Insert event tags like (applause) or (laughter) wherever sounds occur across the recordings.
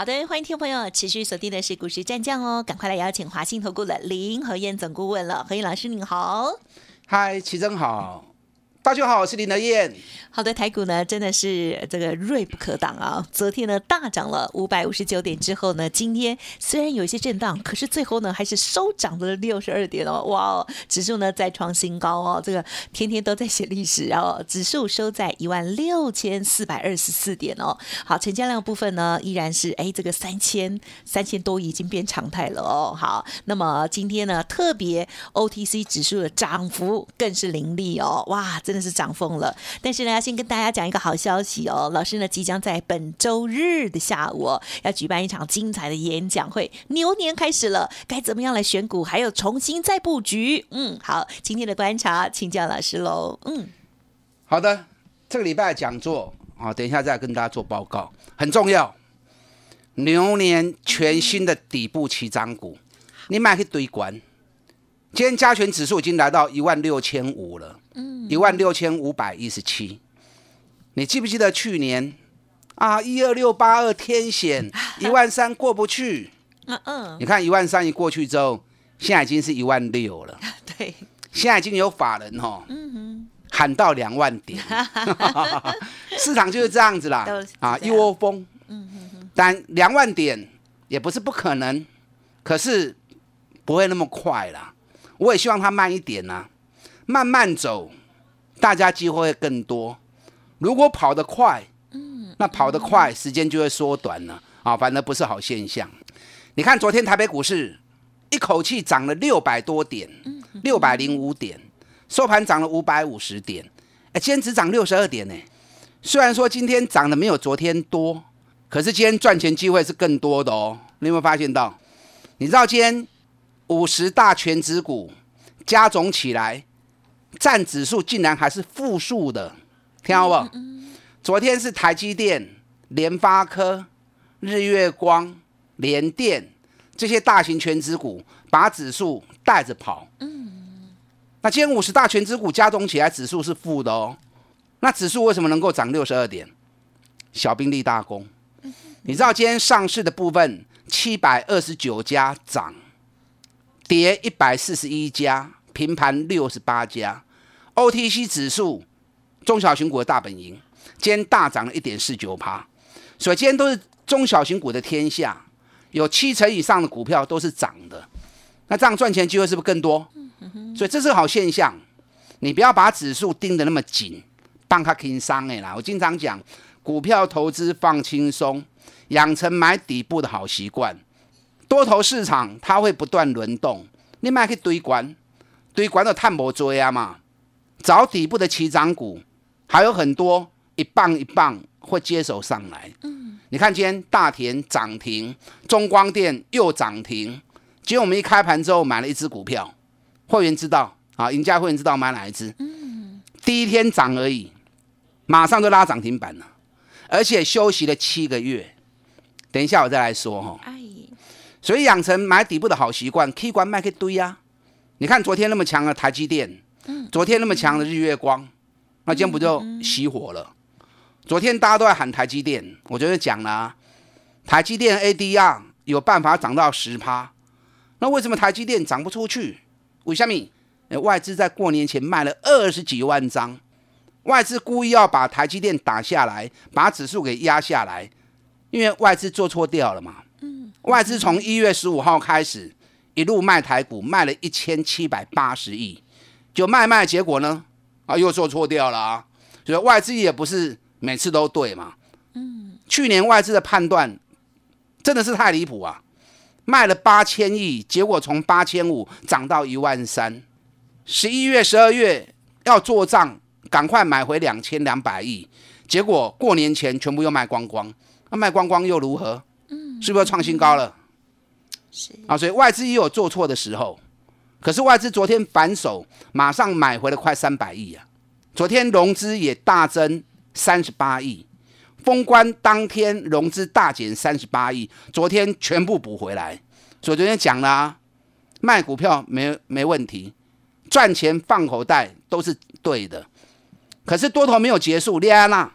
好的，欢迎听众朋友持续锁定的是股市战将哦，赶快来邀请华信投顾的林和燕总顾问了，何燕老师您好，嗨，齐真好。大家好，我是林德燕。好的，台股呢真的是这个锐不可挡啊！昨天呢大涨了五百五十九点之后呢，今天虽然有一些震荡，可是最后呢还是收涨了六十二点哦！哇哦，指数呢再创新高哦！这个天天都在写历史，哦指数收在一万六千四百二十四点哦。好，成交量部分呢依然是哎这个三千三千多已经变常态了哦。好，那么今天呢特别 OTC 指数的涨幅更是凌厉哦！哇！真的是涨疯了，但是呢，要先跟大家讲一个好消息哦，老师呢即将在本周日的下午要举办一场精彩的演讲会，牛年开始了，该怎么样来选股，还有重新再布局？嗯，好，今天的观察，请教老师喽。嗯，好的，这个礼拜讲座啊，等一下再跟大家做报告，很重要。牛年全新的底部起涨股，你买去堆关。今天加权指数已经来到一万六千五了。一万六千五百一十七，你记不记得去年？啊？一二六八二天险 (laughs) 一万三过不去，嗯嗯，你看一万三一过去之后，现在已经是一万六了。(laughs) 对，现在已经有法人哦，嗯哼，喊到两万点，(laughs) 市场就是这样子啦，啊，一窝蜂，嗯哼但两万点也不是不可能，可是不会那么快啦。我也希望它慢一点呐。慢慢走，大家机会会更多。如果跑得快，嗯，那跑得快，时间就会缩短了啊，反而不是好现象。你看昨天台北股市一口气涨了六百多点，六百零五点，收盘涨了五百五十点，哎，今天只涨六十二点呢。虽然说今天涨的没有昨天多，可是今天赚钱机会是更多的哦。你有没有发现到？你知道今天五十大全指股加总起来？占指数竟然还是负数的，听好不？昨天是台积电、联发科、日月光、联电这些大型全指股把指数带着跑。嗯，那今天五十大全指股加总起来指数是负的哦。那指数为什么能够涨六十二点？小兵立大功。你知道今天上市的部分七百二十九家涨，跌一百四十一家。平盘六十八家，OTC 指数中小型股的大本营，今天大涨了一点四九趴，所以今天都是中小型股的天下，有七成以上的股票都是涨的，那这样赚钱机会是不是更多？所以这是好现象，你不要把指数盯得那么紧，帮他轻商哎啦。我经常讲，股票投资放轻松，养成买底部的好习惯，多头市场它会不断轮动，你买去堆关。堆管的探博追啊嘛，找底部的起涨股还有很多一棒一棒会接手上来。嗯，你看今天大田涨停，中光电又涨停。今天我们一开盘之后买了一只股票，会员知道啊，赢家会员知道买哪一只？嗯，第一天涨而已，马上就拉涨停板了，而且休息了七个月。等一下我再来说哈。所以养成买底部的好习惯，K 管卖去堆呀。你看昨天那么强的台积电，昨天那么强的日月光，那今天不就熄火了？昨天大家都在喊台积电，我就讲了，台积电 ADR 有办法涨到十趴，那为什么台积电涨不出去？为什么？外资在过年前卖了二十几万张，外资故意要把台积电打下来，把指数给压下来，因为外资做错掉了嘛。外资从一月十五号开始。一路卖台股，卖了一千七百八十亿，就卖卖，结果呢，啊，又做错掉了啊！所以外资也不是每次都对嘛。嗯，去年外资的判断真的是太离谱啊！卖了八千亿，结果从八千五涨到一万三，十一月、十二月要做账，赶快买回两千两百亿，结果过年前全部又卖光光，那卖光光又如何？嗯，是不是创新高了？是啊，所以外资也有做错的时候，可是外资昨天反手，马上买回了快三百亿啊！昨天融资也大增三十八亿，封关当天融资大减三十八亿，昨天全部补回来。所以昨天讲了，啊卖股票没没问题，赚钱放口袋都是对的。可是多头没有结束，列安娜，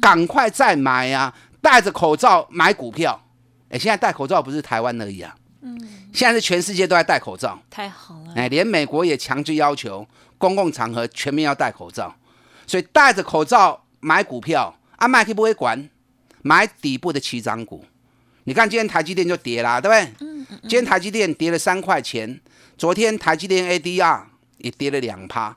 赶快再买呀！戴着口罩买股票。哎，现在戴口罩不是台湾而已啊，嗯，现在是全世界都在戴口罩，太好了。哎，连美国也强制要求公共场合全面要戴口罩，所以戴着口罩买股票，阿麦克不会管，买底部的起涨股。你看今天台积电就跌啦，对不对？嗯嗯。今天台积电跌了三块钱，昨天台积电 ADR 也跌了两趴。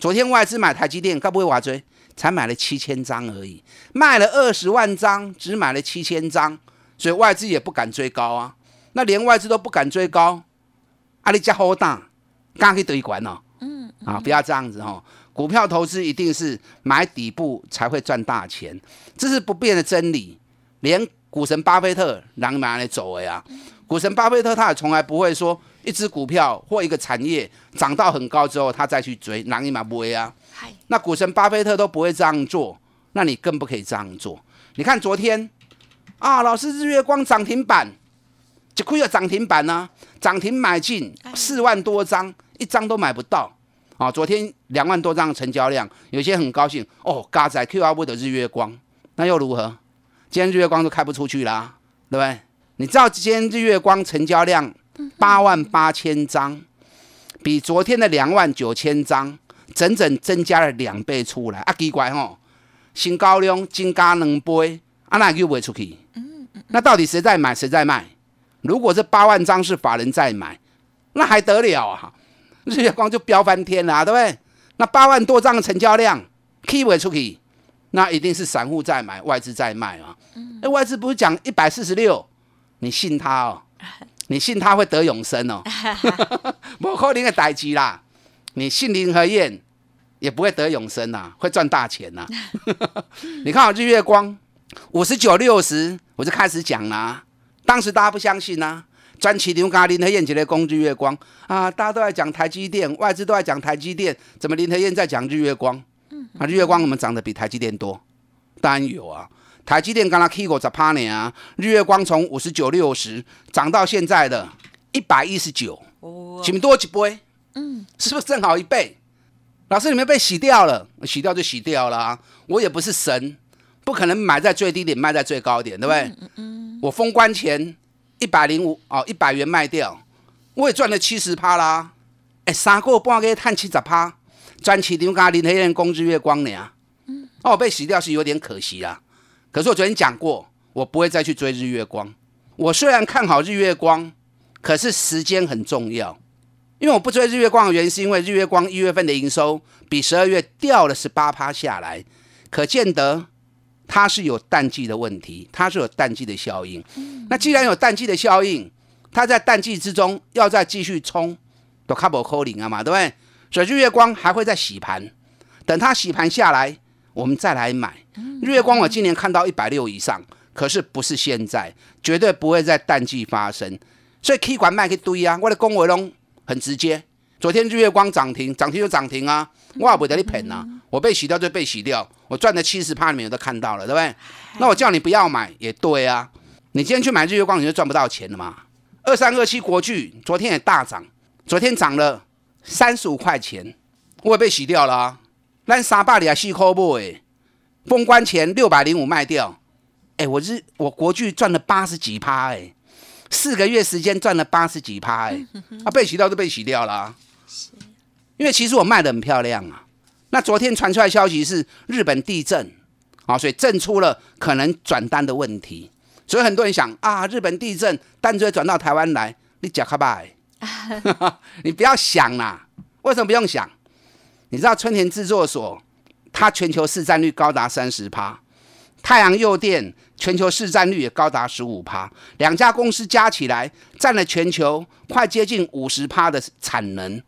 昨天外资买台积电，该不会挖追？才买了七千张而已，卖了二十万张，只买了七千张，所以外资也不敢追高啊。那连外资都不敢追高，阿里加好大，刚可以得一管哦。嗯。啊，不要这样子哈，股票投资一定是买底部才会赚大钱，这是不变的真理，连。股神巴菲特让哪里走了呀？股神巴菲特他也从来不会说一只股票或一个产业涨到很高之后，他再去追，哪里嘛不会啊？那股神巴菲特都不会这样做，那你更不可以这样做。你看昨天啊，老师日月光涨停板，就亏了涨停板呢，涨停买进四万多张，一张都买不到啊！昨天两万多张成交量，有些很高兴哦，嘎仔 Q R 的日月光，那又如何？今天日月光都开不出去啦，对不对？你知道今天日月光成交量八万八千张，比昨天的两万九千张整整增加了两倍出来啊！奇怪哦，新高量金加两倍，啊那又不会出去？那到底谁在买，谁在卖？如果这八万张是法人在买，那还得了啊？日月光就飙翻天了，对不对？那八万多张的成交量，K 不出去？那一定是散户在买，外资在卖啊！那外资不是讲一百四十六，你信他哦？(laughs) 你信他会得永生哦？(laughs) 不可能的代机啦！你信林和燕也不会得永生呐，会赚大钱呐！(laughs) 你看日月光五十九六十，我就开始讲啦。当时大家不相信呐，专起牛咖林和燕起来攻日月光啊！大家都在讲台积电，外资都在讲台积电，怎么林和燕在讲日月光？嗯啊，日月光我们涨得比台积电多，当然有啊。台积电刚刚 K 过十八年啊，日月光从五十九六十涨到现在的一百一十九，前面多几倍，嗯，是不是正好一倍？老师，你们被洗掉了，洗掉就洗掉了。我也不是神，不可能买在最低点卖在最高点，对不对？嗯嗯。我封关前一百零五哦，一百元卖掉，我也赚了七十趴啦。哎，三个半个月赚七十趴。赚起牛咖林黑人公日月光呢？嗯，哦，被洗掉是有点可惜啊。可是我昨天讲过，我不会再去追日月光。我虽然看好日月光，可是时间很重要。因为我不追日月光的原因，是因为日月光一月份的营收比十二月掉了十八趴下来，可见得它是有淡季的问题，它是有淡季的效应。那既然有淡季的效应，它在淡季之中要再继续冲，都卡不扣零啊嘛，对不对？所以日月光还会再洗盘，等它洗盘下来，我们再来买。日月光我今年看到一百六以上，可是不是现在，绝对不会在淡季发生。所以 K 管卖一堆啊，我的公维龙很直接。昨天日月光涨停，涨停就涨停啊，我也不得你骗啊，我被洗掉就被洗掉，我赚的七十趴，你们都看到了，对不对？那我叫你不要买也对啊，你今天去买日月光，你就赚不到钱了嘛。二三二七国巨昨天也大涨，昨天涨了。三十五块钱，我也被洗掉了啊！那三百里啊，细抠不哎，封关前六百零五卖掉，哎，我是我国巨赚了八十几趴哎，四个月时间赚了八十几趴哎，啊，被洗掉就被洗掉了，是，因为其实我卖的很漂亮啊。那昨天传出来消息是日本地震啊，所以震出了可能转单的问题，所以很多人想啊，日本地震单就会转到台湾来，你假卡拜。(laughs) 你不要想啦，为什么不用想？你知道春田制作所，它全球市占率高达三十趴，太阳诱电全球市占率也高达十五趴，两家公司加起来占了全球快接近五十趴的产能，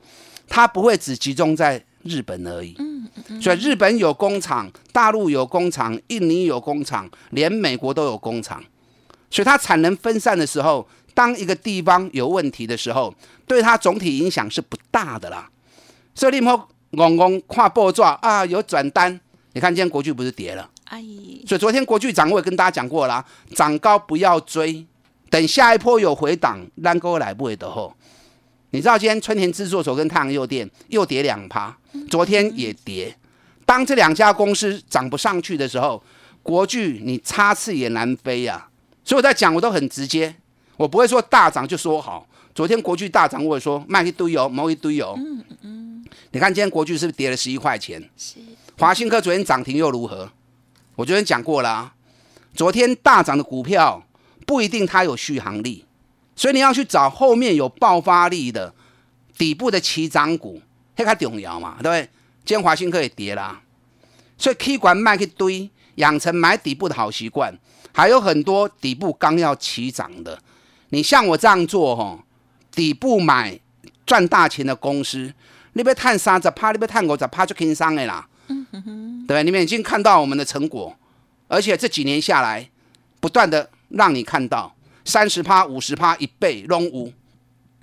它不会只集中在日本而已。嗯嗯。所以日本有工厂，大陆有工厂，印尼有工厂，连美国都有工厂，所以它产能分散的时候。当一个地方有问题的时候，对它总体影响是不大的啦。所以你莫戆戆跨报抓啊，有转单。你看今天国巨不是跌了？哎，所以昨天国巨涨我也跟大家讲过啦，涨高不要追，等下一波有回档，烂高来不会的后。你知道今天春田制作所跟太阳诱电又跌两趴，昨天也跌。当这两家公司涨不上去的时候，国巨你插翅也难飞呀。所以我在讲，我都很直接，我不会说大涨就说好。昨天国巨大涨，我也说卖一堆油，某一堆油。嗯嗯。你看今天国巨是不是跌了十一块钱？是。华兴科昨天涨停又如何？我昨天讲过了，昨天大涨的股票不一定它有续航力。所以你要去找后面有爆发力的底部的起涨股，那较重要嘛，对不对？今天华新科也跌啦，所以 K 管卖一堆，养成买底部的好习惯。还有很多底部刚要起涨的，你像我这样做吼，底部买赚大钱的公司，你别探三十趴，你别探五十趴就轻松的啦。嗯哼哼，对，你们已经看到我们的成果，而且这几年下来，不断的让你看到。三十趴、五十趴、一倍拢五，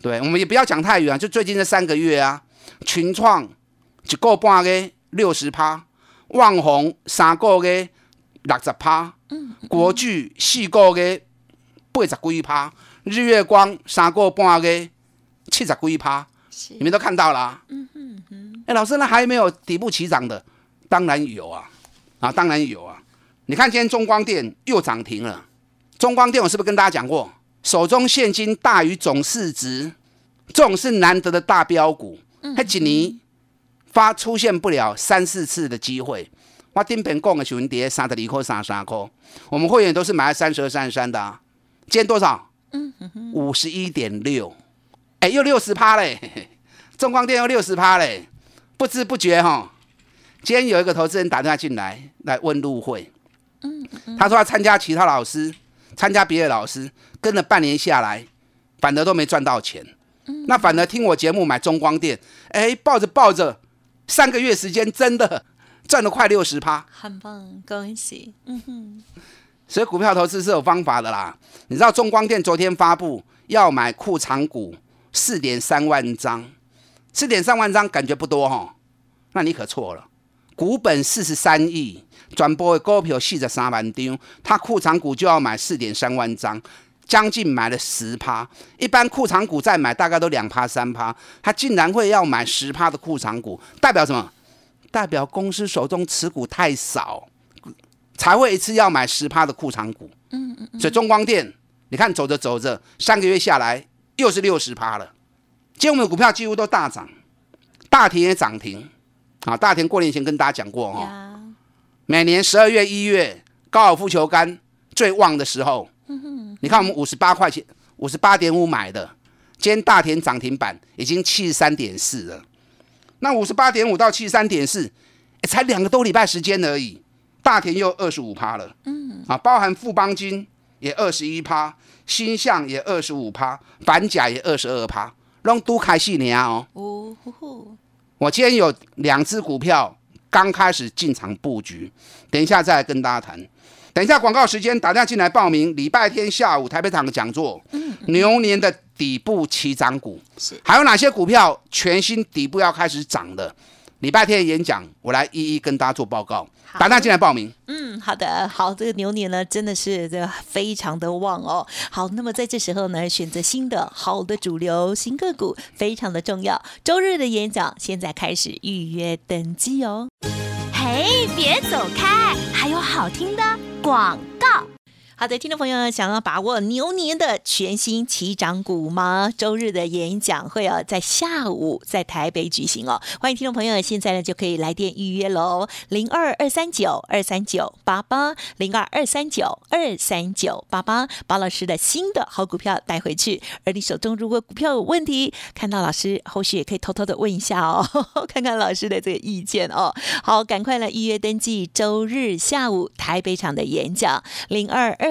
对，我们也不要讲太远，就最近这三个月啊，群创一个半个六十趴，万宏三个月六十趴，嗯，国巨四个月八十几趴，日月光三个半个七十几趴，你们都看到了，嗯嗯嗯，哎，老师，那还有没有底部起涨的？当然有啊，啊，当然有啊，你看今天中光电又涨停了。中光电我是不是跟大家讲过，手中现金大于总市值，这种是难得的大标股，还几年发出现不了三四次的机会。我顶边讲的是文跌三十二块、三十三块，我们会员都是买了三十二、三十三的，今天多少？嗯五十一点六，哎，又六十趴嘞！中光电又六十趴嘞，不知不觉哈，今天有一个投资人打电话进来来问入会，嗯，他说要参加其他老师。参加别的老师跟了半年下来，反而都没赚到钱。那反而听我节目买中光电，哎，抱着抱着，三个月时间真的赚了快六十趴，很棒，恭喜！嗯哼。所以股票投资是有方法的啦。你知道中光电昨天发布要买库藏股四点三万张，四点三万张感觉不多哈，那你可错了。股本四十三亿，转播的股票四十三万张，他库藏股就要买四点三万张，将近买了十趴。一般库藏股再买大概都两趴三趴，他竟然会要买十趴的库藏股，代表什么？代表公司手中持股太少，才会一次要买十趴的库藏股。嗯嗯。所以中光电，你看走着走着，三个月下来又是六十趴了。今天我们的股票几乎都大涨，大田也涨停。啊，大田过年前跟大家讲过哈，每年十二月、一月高尔夫球杆最旺的时候，你看我们五十八块钱、五十八点五买的，今天大田涨停板已经七十三点四了。那五十八点五到七十三点四，才两个多礼拜时间而已，大田又二十五趴了。嗯，啊，包含富邦金也二十一趴，新向也二十五趴，板甲也二十二趴，拢都开戏年哦。哦。我今天有两只股票刚开始进场布局，等一下再来跟大家谈。等一下广告时间，打电话进来报名。礼拜天下午台北场的讲座，牛年的底部起涨股，是还有哪些股票全新底部要开始涨的？礼拜天演讲，我来一一跟大家做报告。打电话进来报名。嗯，好的，好，这个牛年呢，真的是这非常的旺哦。好，那么在这时候呢，选择新的好的主流新个股非常的重要。周日的演讲现在开始预约登记哦。嘿，别走开，还有好听的广告。好的，听众朋友，想要把握牛年的全新起涨股吗？周日的演讲会啊，在下午在台北举行哦。欢迎听众朋友，现在呢就可以来电预约喽，零二二三九二三九八八，零二二三九二三九八八，把老师的新的好股票带回去。而你手中如果股票有问题，看到老师后续也可以偷偷的问一下哦，(laughs) 看看老师的这个意见哦。好，赶快来预约登记周日下午台北场的演讲，零二二。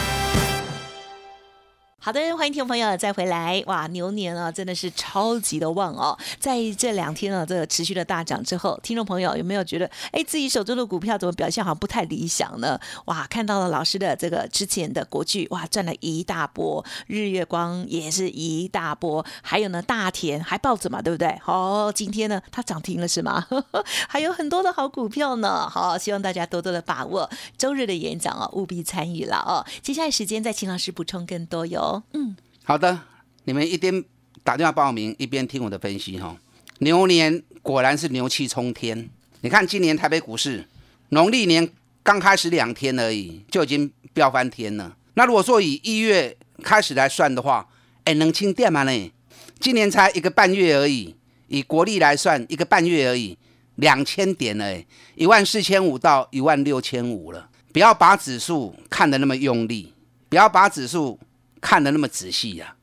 好的，欢迎听众朋友再回来。哇，牛年啊，真的是超级的旺哦！在这两天啊，这个持续的大涨之后，听众朋友有没有觉得，哎，自己手中的股票怎么表现好像不太理想呢？哇，看到了老师的这个之前的国剧，哇，赚了一大波；日月光也是一大波，还有呢，大田还抱着嘛，对不对？好，今天呢，它涨停了是吗？(laughs) 还有很多的好股票呢。好，希望大家多多的把握周日的演讲哦，务必参与了哦。接下来时间再请老师补充更多哟。嗯，好的，你们一边打电话报名，一边听我的分析哈。牛年果然是牛气冲天，你看今年台北股市农历年刚开始两天而已，就已经飙翻天了。那如果说以一月开始来算的话，哎，能清电吗呢？今年才一个半月而已，以国历来算一个半月而已，两千点了，一万四千五到一万六千五了。不要把指数看得那么用力，不要把指数。看的那么仔细呀，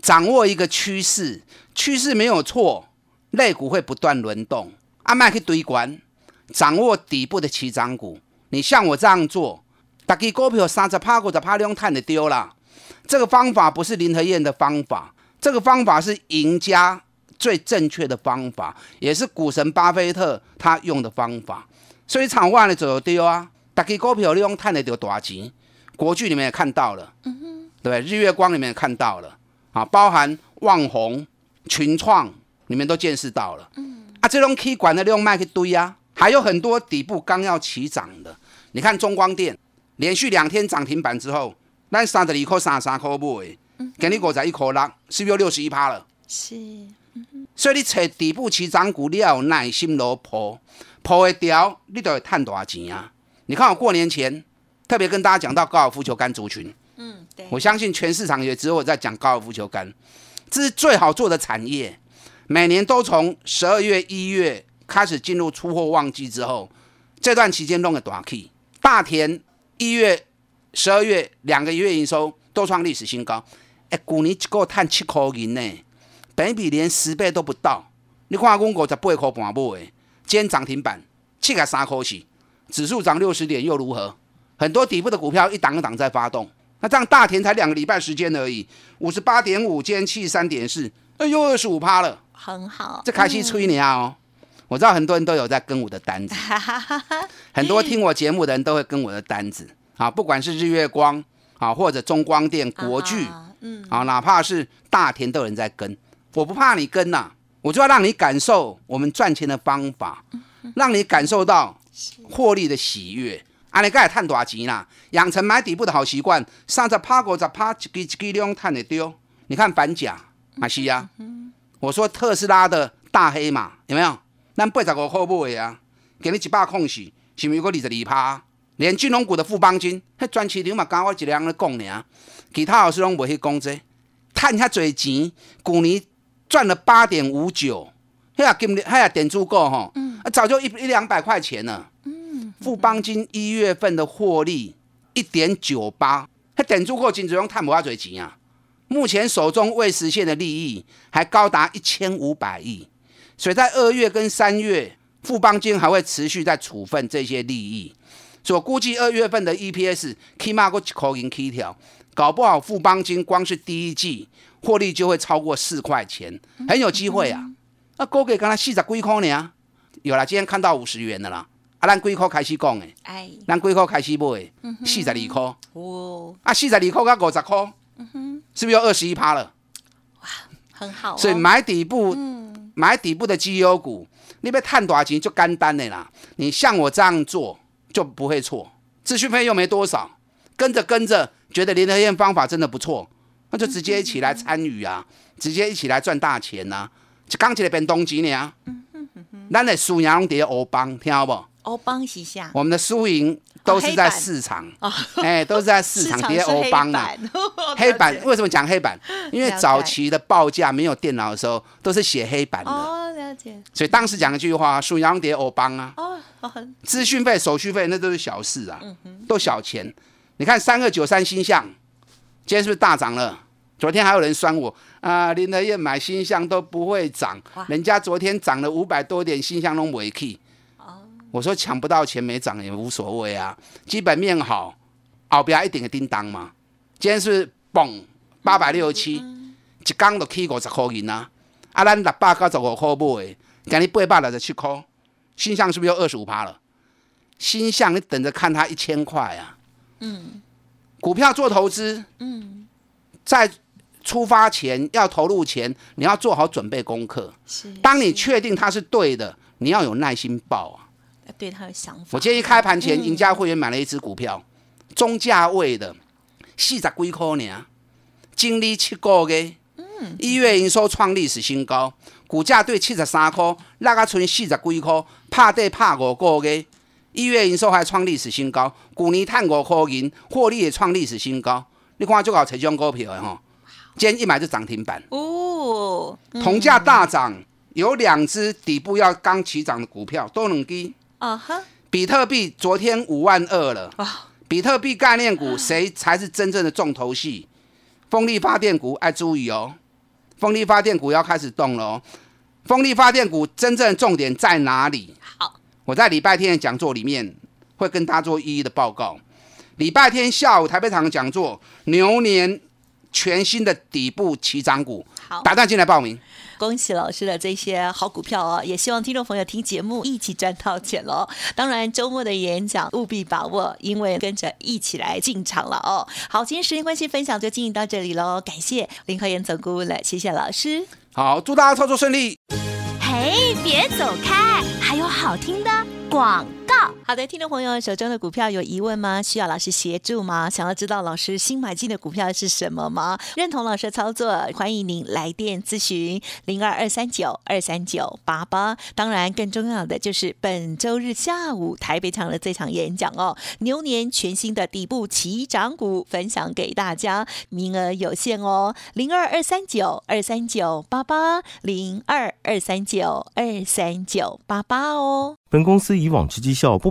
掌握一个趋势，趋势没有错，类股会不断轮动。阿麦去堆关，掌握底部的起涨股。你像我这样做，大家股票三十趴股的趴两探的丢了。这个方法不是林和燕的方法，这个方法是赢家最正确的方法，也是股神巴菲特他用的方法。所以场外的走丢啊，大家股票利用探的丢大钱。国剧里面也看到了。对，日月光里面看到了啊，包含旺宏、群创，你们都见识到了。嗯，啊，这种 K 管的用麦克堆啊，还有很多底部刚要起涨的。你看中光电连续两天涨停板之后，那三十二块、三十三块不？哎，给你股在一口拉，是不是六十一趴了？是。所以你找底部起涨股，你要有耐心落破，破会掉，你都会赚大钱啊！你看我过年前特别跟大家讲到高尔夫球杆族群。对，我相信全市场也只有我在讲高尔夫球杆，这是最好做的产业。每年都从十二月、一月开始进入出货旺季之后，这段期间弄个短 K，大田一月、十二月两个月营收都创历史新高。哎，去年一个探七块银呢，本比连十倍都不到。你看公股才八块半买，今天涨停板七个三块起，指数涨六十点又如何？很多底部的股票一档一档在发动。那这样大田才两个礼拜时间而已，五十八点五，今天七十三点四，哎呦二十五趴了，很好。这开心吹你啊哦！我知道很多人都有在跟我的单子，(laughs) 很多听我节目的人都会跟我的单子。啊，不管是日月光啊，或者中光电、国巨，嗯，啊，哪怕是大田都有人在跟，我不怕你跟呐，我就要让你感受我们赚钱的方法，让你感受到获利的喜悦。安尼个会趁大钱啦！养成买底部的好习惯，三十趴、五十趴，一支一支量赚得丢。你看反甲，马西亚，我说特斯拉的大黑马有没有？咱八十五块买啊，给你一百空死，是不是有个二十二趴？连金融股的富邦金，迄专市场嘛，刚我一两咧讲尔，其他老师拢袂去讲这，赚遐侪钱，去年赚了八点五九，遐啊今年遐啊点足够吼，啊早就一一两百块钱了。富邦金一月份的获利一点九八，他等住过金子用探不下嘴钱啊！目前手中未实现的利益还高达一千五百亿，所以在二月跟三月，富邦金还会持续在处分这些利益。所以估计二月份的 EPS 起码过一口银起跳，搞不好富邦金光是第一季获利就会超过四块钱，很有机会啊！那高给刚才四十几块呢？有了，今天看到五十元的啦。啊，咱几块开始讲诶，哎，咱几块开始买，四十二块，哦，啊，四十二块到五十块，嗯哼，是不是有二十一趴了？哇，很好。所以买底部，嗯买底部的绩优股，你要赚多少钱就简单的啦。你像我这样做就不会错，咨询费又没多少，跟着跟着觉得联合验方法真的不错，那就直接一起来参与啊，直接一起来赚大钱呐，就刚起来变东极呢。咱的输赢拢伫欧邦，听好不？欧邦旗下，我们的输赢都是在市场，哎，都是在 (laughs) 市场跌欧邦啊。(laughs) 黑板为什么讲黑板？因为早期的报价没有电脑的时候，都是写黑板的。哦，了解。所以当时讲一句话：输赢跌欧邦啊。哦，资讯费、手续费那都是小事啊，都小钱。你看三二九三星象，今天是不是大涨了？昨天还有人酸我啊，林德燕买星象都不会涨，人家昨天涨了五百多点，星象都没去。我说抢不到钱没涨也无所谓啊，基本面好，后边一定会叮当嘛。今天是嘣八百六十七，一缸就起五十块银啊，啊，咱六百九十五块买，今日八百六十七块，新向是不是又二十五趴了？新向你等着看它一千块啊。嗯，股票做投资，嗯，在出发前要投入前，你要做好准备功课。是，当你确定它是对的，你要有耐心报啊。对他的想法。我建议开盘前，赢家会员买了一只股票，中价位的，四十几块呢，经历七个月，嗯，一月营收创历史新高，股价对七十三块，那个存四十几块，拍对拍五个月，一月营收还创历史新高，去年探五块银，获利也创历史新高。你看就搞这种股票的哈，今天一买就涨停板哦，同价大涨，有两只底部要刚起涨的股票都能低。啊哈！比特币昨天五万二了。啊！比特币概念股谁才是真正的重头戏？风力发电股哎注意哦！风力发电股要开始动了哦！风力发电股真正的重点在哪里？好，我在礼拜天的讲座里面会跟大家做一一的报告。礼拜天下午台北场的讲座，牛年全新的底部起涨股，好，打断进来报名。恭喜老师的这些好股票哦，也希望听众朋友听节目一起赚到钱喽。当然周末的演讲务必把握，因为跟着一起来进场了哦。好，今天时间关系，分享就进行到这里喽。感谢林科研总顾问了，谢谢老师。好，祝大家操作顺利。嘿，别走开，还有好听的广。好的，听众朋友，手中的股票有疑问吗？需要老师协助吗？想要知道老师新买进的股票是什么吗？认同老师的操作，欢迎您来电咨询零二二三九二三九八八。当然，更重要的就是本周日下午台北场的这场演讲哦，牛年全新的底部起涨股分享给大家，名额有限哦，零二二三九二三九八八零二二三九二三九八八哦。本公司以往之绩效不